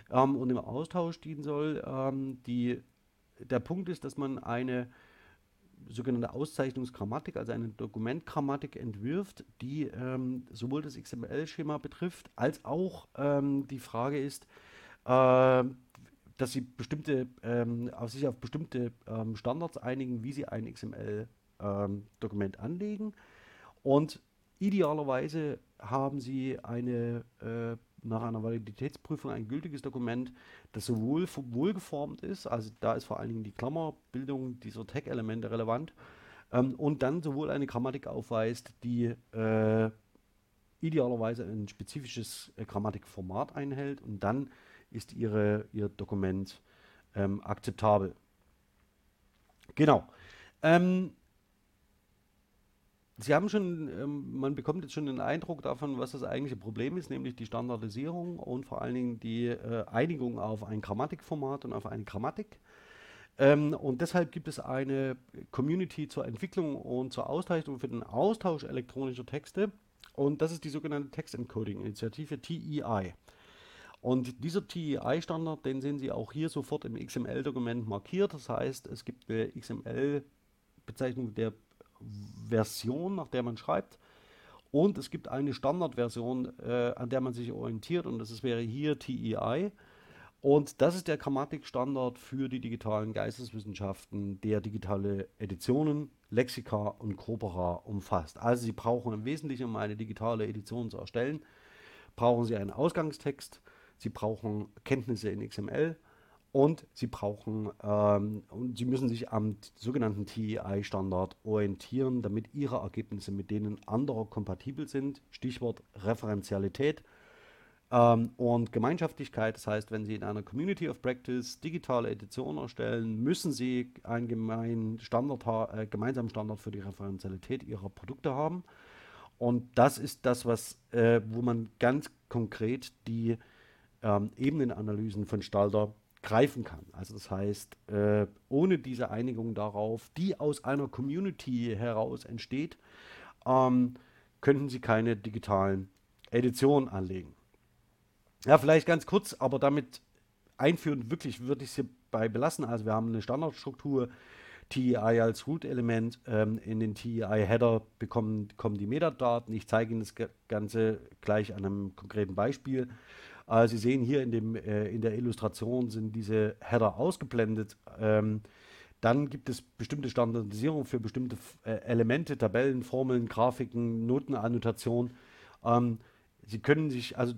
ähm, und im Austausch dienen soll. Ähm, die, der Punkt ist, dass man eine sogenannte Auszeichnungsgrammatik, also eine Dokumentgrammatik entwirft, die ähm, sowohl das XML-Schema betrifft, als auch ähm, die Frage ist, äh, dass sie bestimmte, ähm, auf sich auf bestimmte ähm, Standards einigen, wie sie ein XML-Dokument ähm, anlegen. Und idealerweise haben sie eine, äh, nach einer Validitätsprüfung ein gültiges Dokument, das sowohl wohlgeformt ist, also da ist vor allen Dingen die Klammerbildung dieser Tag-Elemente relevant, ähm, und dann sowohl eine Grammatik aufweist, die äh, idealerweise ein spezifisches äh, Grammatikformat einhält und dann ist ihre, ihr Dokument ähm, akzeptabel. Genau. Ähm, Sie haben schon, ähm, man bekommt jetzt schon einen Eindruck davon, was das eigentliche Problem ist, nämlich die Standardisierung und vor allen Dingen die äh, Einigung auf ein Grammatikformat und auf eine Grammatik. Ähm, und deshalb gibt es eine Community zur Entwicklung und zur Auszeichnung für den Austausch elektronischer Texte. Und das ist die sogenannte Text Encoding Initiative TEI. Und dieser TEI-Standard, den sehen Sie auch hier sofort im XML-Dokument markiert. Das heißt, es gibt eine XML-Bezeichnung der Version, nach der man schreibt. Und es gibt eine Standardversion, äh, an der man sich orientiert. Und das wäre hier TEI. Und das ist der Grammatikstandard für die digitalen Geisteswissenschaften, der digitale Editionen, Lexika und Corpora umfasst. Also Sie brauchen im Wesentlichen, um eine digitale Edition zu erstellen, brauchen Sie einen Ausgangstext, Sie brauchen Kenntnisse in XML und Sie brauchen ähm, Sie müssen sich am sogenannten TEI-Standard orientieren, damit Ihre Ergebnisse mit denen anderer kompatibel sind. Stichwort Referenzialität. Ähm, und Gemeinschaftlichkeit, das heißt, wenn Sie in einer Community of Practice digitale Editionen erstellen, müssen Sie einen gemein Standard äh, gemeinsamen Standard für die Referenzialität Ihrer Produkte haben. Und das ist das, was, äh, wo man ganz konkret die ähm, Ebenenanalysen von Stalter greifen kann. Also das heißt, äh, ohne diese Einigung darauf, die aus einer Community heraus entsteht, ähm, könnten Sie keine digitalen Editionen anlegen. Ja, vielleicht ganz kurz, aber damit einführend wirklich würde ich es hierbei belassen. Also wir haben eine Standardstruktur, TEI als Root-Element. Ähm, in den TEI-Header bekommen kommen die Metadaten. Ich zeige Ihnen das Ganze gleich an einem konkreten Beispiel. Äh, Sie sehen hier in, dem, äh, in der Illustration sind diese Header ausgeblendet. Ähm, dann gibt es bestimmte Standardisierung für bestimmte äh, Elemente, Tabellen, Formeln, Grafiken, Notenannotation. Ähm, Sie können sich, also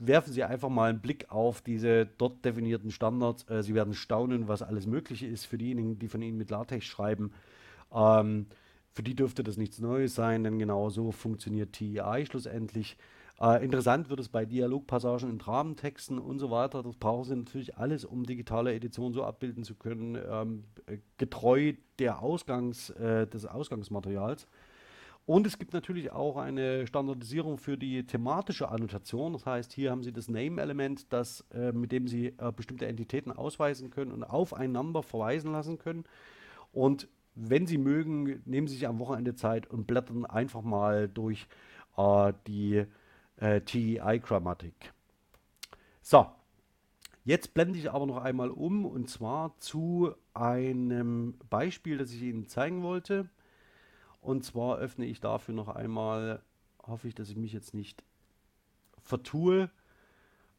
werfen Sie einfach mal einen Blick auf diese dort definierten Standards. Äh, Sie werden staunen, was alles Mögliche ist für diejenigen, die von Ihnen mit LaTeX schreiben. Ähm, für die dürfte das nichts Neues sein, denn genau so funktioniert TEI schlussendlich. Äh, interessant wird es bei Dialogpassagen in Dramentexten und so weiter. Das brauchen Sie natürlich alles, um digitale Edition so abbilden zu können, ähm, getreu der Ausgangs, äh, des Ausgangsmaterials. Und es gibt natürlich auch eine Standardisierung für die thematische Annotation. Das heißt, hier haben Sie das Name-Element, äh, mit dem Sie äh, bestimmte Entitäten ausweisen können und auf ein Number verweisen lassen können. Und wenn Sie mögen, nehmen Sie sich am Wochenende Zeit und blättern einfach mal durch äh, die äh, TEI-Grammatik. So, jetzt blende ich aber noch einmal um und zwar zu einem Beispiel, das ich Ihnen zeigen wollte. Und zwar öffne ich dafür noch einmal, hoffe ich, dass ich mich jetzt nicht vertue,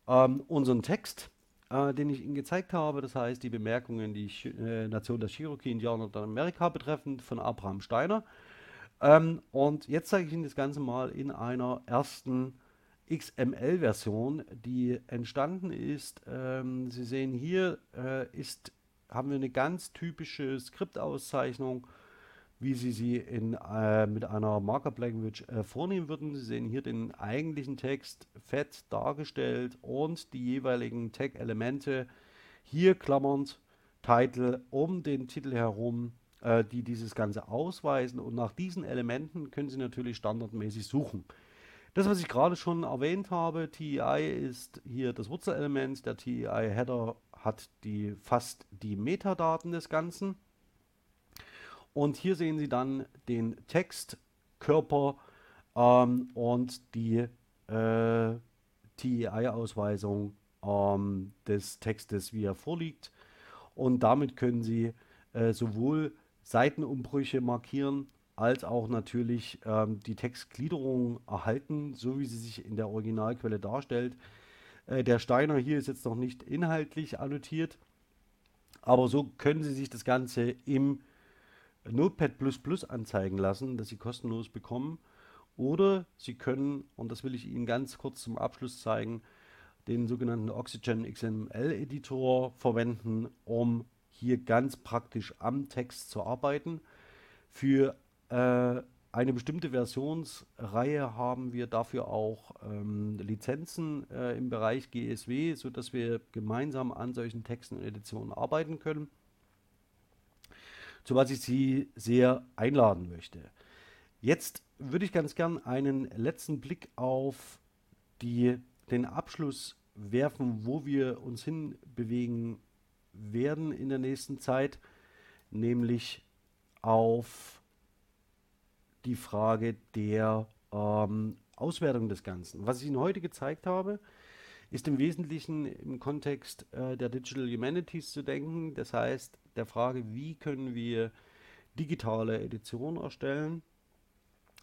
ähm, unseren Text, äh, den ich Ihnen gezeigt habe. Das heißt, die Bemerkungen, die Ch äh, Nation der Cherokee, Indianer und Amerika betreffend von Abraham Steiner. Ähm, und jetzt zeige ich Ihnen das Ganze mal in einer ersten XML-Version, die entstanden ist. Ähm, Sie sehen hier äh, ist, haben wir eine ganz typische Skriptauszeichnung wie Sie sie in, äh, mit einer Markup Language äh, vornehmen würden. Sie sehen hier den eigentlichen Text fett dargestellt und die jeweiligen Tag-Elemente hier klammernd Title um den Titel herum, äh, die dieses Ganze ausweisen. Und nach diesen Elementen können Sie natürlich standardmäßig suchen. Das, was ich gerade schon erwähnt habe, TEI ist hier das Wurzelelement. Der TEI-Header hat die, fast die Metadaten des Ganzen. Und hier sehen Sie dann den Textkörper ähm, und die äh, TEI-Ausweisung ähm, des Textes, wie er vorliegt. Und damit können Sie äh, sowohl Seitenumbrüche markieren, als auch natürlich ähm, die Textgliederung erhalten, so wie sie sich in der Originalquelle darstellt. Äh, der Steiner hier ist jetzt noch nicht inhaltlich annotiert, aber so können Sie sich das Ganze im Notepad anzeigen lassen, das Sie kostenlos bekommen. Oder Sie können, und das will ich Ihnen ganz kurz zum Abschluss zeigen, den sogenannten Oxygen XML Editor verwenden, um hier ganz praktisch am Text zu arbeiten. Für äh, eine bestimmte Versionsreihe haben wir dafür auch ähm, Lizenzen äh, im Bereich GSW, sodass wir gemeinsam an solchen Texten und Editionen arbeiten können zu was ich Sie sehr einladen möchte. Jetzt würde ich ganz gern einen letzten Blick auf die, den Abschluss werfen, wo wir uns hinbewegen werden in der nächsten Zeit, nämlich auf die Frage der ähm, Auswertung des Ganzen. Was ich Ihnen heute gezeigt habe, ist im Wesentlichen im Kontext äh, der Digital Humanities zu denken. Das heißt, der Frage, wie können wir digitale Editionen erstellen,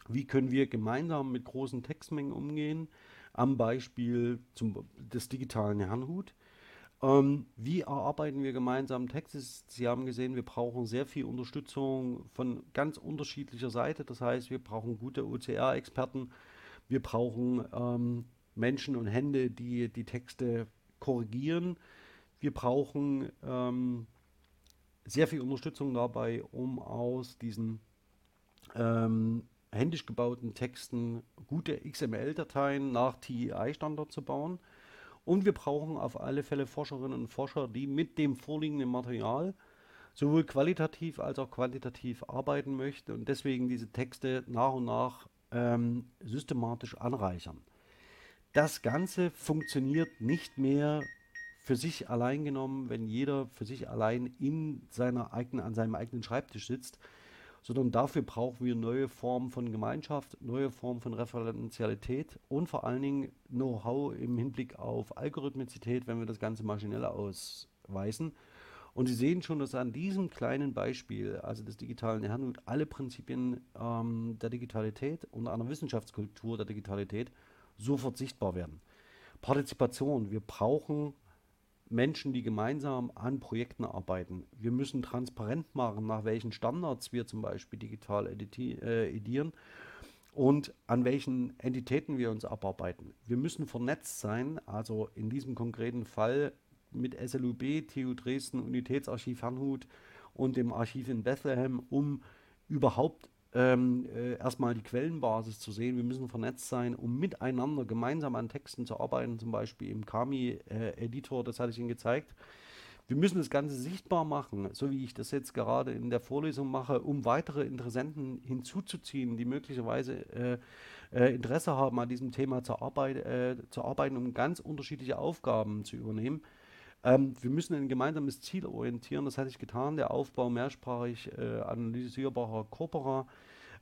wie können wir gemeinsam mit großen Textmengen umgehen, am Beispiel zum, des digitalen Herrnhut. Ähm, wie erarbeiten wir gemeinsam Texte? Sie haben gesehen, wir brauchen sehr viel Unterstützung von ganz unterschiedlicher Seite. Das heißt, wir brauchen gute OCR-Experten, wir brauchen ähm, Menschen und Hände, die die Texte korrigieren. Wir brauchen ähm, sehr viel Unterstützung dabei, um aus diesen ähm, händisch gebauten Texten gute XML-Dateien nach TEI-Standard zu bauen. Und wir brauchen auf alle Fälle Forscherinnen und Forscher, die mit dem vorliegenden Material sowohl qualitativ als auch quantitativ arbeiten möchten und deswegen diese Texte nach und nach ähm, systematisch anreichern. Das Ganze funktioniert nicht mehr für sich allein genommen, wenn jeder für sich allein in seiner eigenen, an seinem eigenen Schreibtisch sitzt, sondern dafür brauchen wir neue Formen von Gemeinschaft, neue Formen von Referenzialität und vor allen Dingen Know-how im Hinblick auf Algorithmizität, wenn wir das Ganze maschinell ausweisen. Und Sie sehen schon, dass an diesem kleinen Beispiel, also des digitalen Herrnhut, alle Prinzipien ähm, der Digitalität und einer Wissenschaftskultur der Digitalität sofort sichtbar werden. Partizipation, wir brauchen Menschen, die gemeinsam an Projekten arbeiten. Wir müssen transparent machen, nach welchen Standards wir zum Beispiel digital äh, edieren und an welchen Entitäten wir uns abarbeiten. Wir müssen vernetzt sein, also in diesem konkreten Fall mit SLUB, TU Dresden, Unitätsarchiv Herrnhut und dem Archiv in Bethlehem, um überhaupt ähm, äh, erstmal die Quellenbasis zu sehen. Wir müssen vernetzt sein, um miteinander gemeinsam an Texten zu arbeiten, zum Beispiel im Kami-Editor, äh, das hatte ich Ihnen gezeigt. Wir müssen das Ganze sichtbar machen, so wie ich das jetzt gerade in der Vorlesung mache, um weitere Interessenten hinzuzuziehen, die möglicherweise äh, äh, Interesse haben, an diesem Thema zu, arbeit, äh, zu arbeiten, um ganz unterschiedliche Aufgaben zu übernehmen. Ähm, wir müssen ein gemeinsames Ziel orientieren, das hatte ich getan, der Aufbau mehrsprachig äh, analysierbarer Corpora.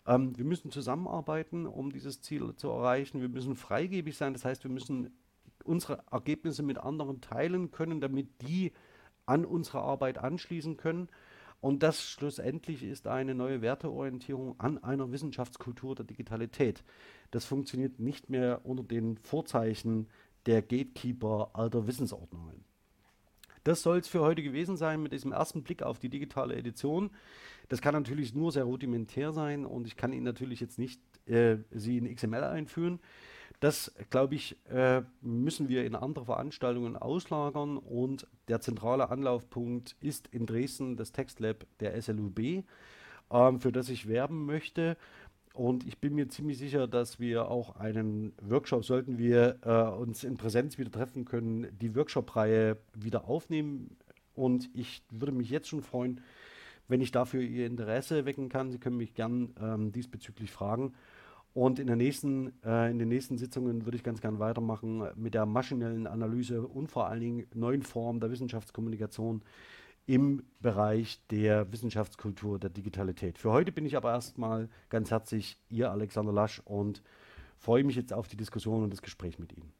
Ähm, wir müssen zusammenarbeiten, um dieses Ziel zu erreichen. Wir müssen freigebig sein, das heißt, wir müssen unsere Ergebnisse mit anderen teilen können, damit die an unsere Arbeit anschließen können. Und das schlussendlich ist eine neue Werteorientierung an einer Wissenschaftskultur der Digitalität. Das funktioniert nicht mehr unter den Vorzeichen der Gatekeeper alter Wissensordnungen. Das soll es für heute gewesen sein mit diesem ersten Blick auf die digitale Edition. Das kann natürlich nur sehr rudimentär sein und ich kann Ihnen natürlich jetzt nicht äh, Sie in XML einführen. Das, glaube ich, äh, müssen wir in andere Veranstaltungen auslagern und der zentrale Anlaufpunkt ist in Dresden das Textlab der SLUB, äh, für das ich werben möchte. Und ich bin mir ziemlich sicher, dass wir auch einen Workshop, sollten wir äh, uns in Präsenz wieder treffen können, die Workshop-Reihe wieder aufnehmen. Und ich würde mich jetzt schon freuen, wenn ich dafür Ihr Interesse wecken kann. Sie können mich gern ähm, diesbezüglich fragen. Und in, der nächsten, äh, in den nächsten Sitzungen würde ich ganz gern weitermachen mit der maschinellen Analyse und vor allen Dingen neuen Formen der Wissenschaftskommunikation im Bereich der Wissenschaftskultur der Digitalität. Für heute bin ich aber erstmal ganz herzlich Ihr Alexander Lasch und freue mich jetzt auf die Diskussion und das Gespräch mit Ihnen.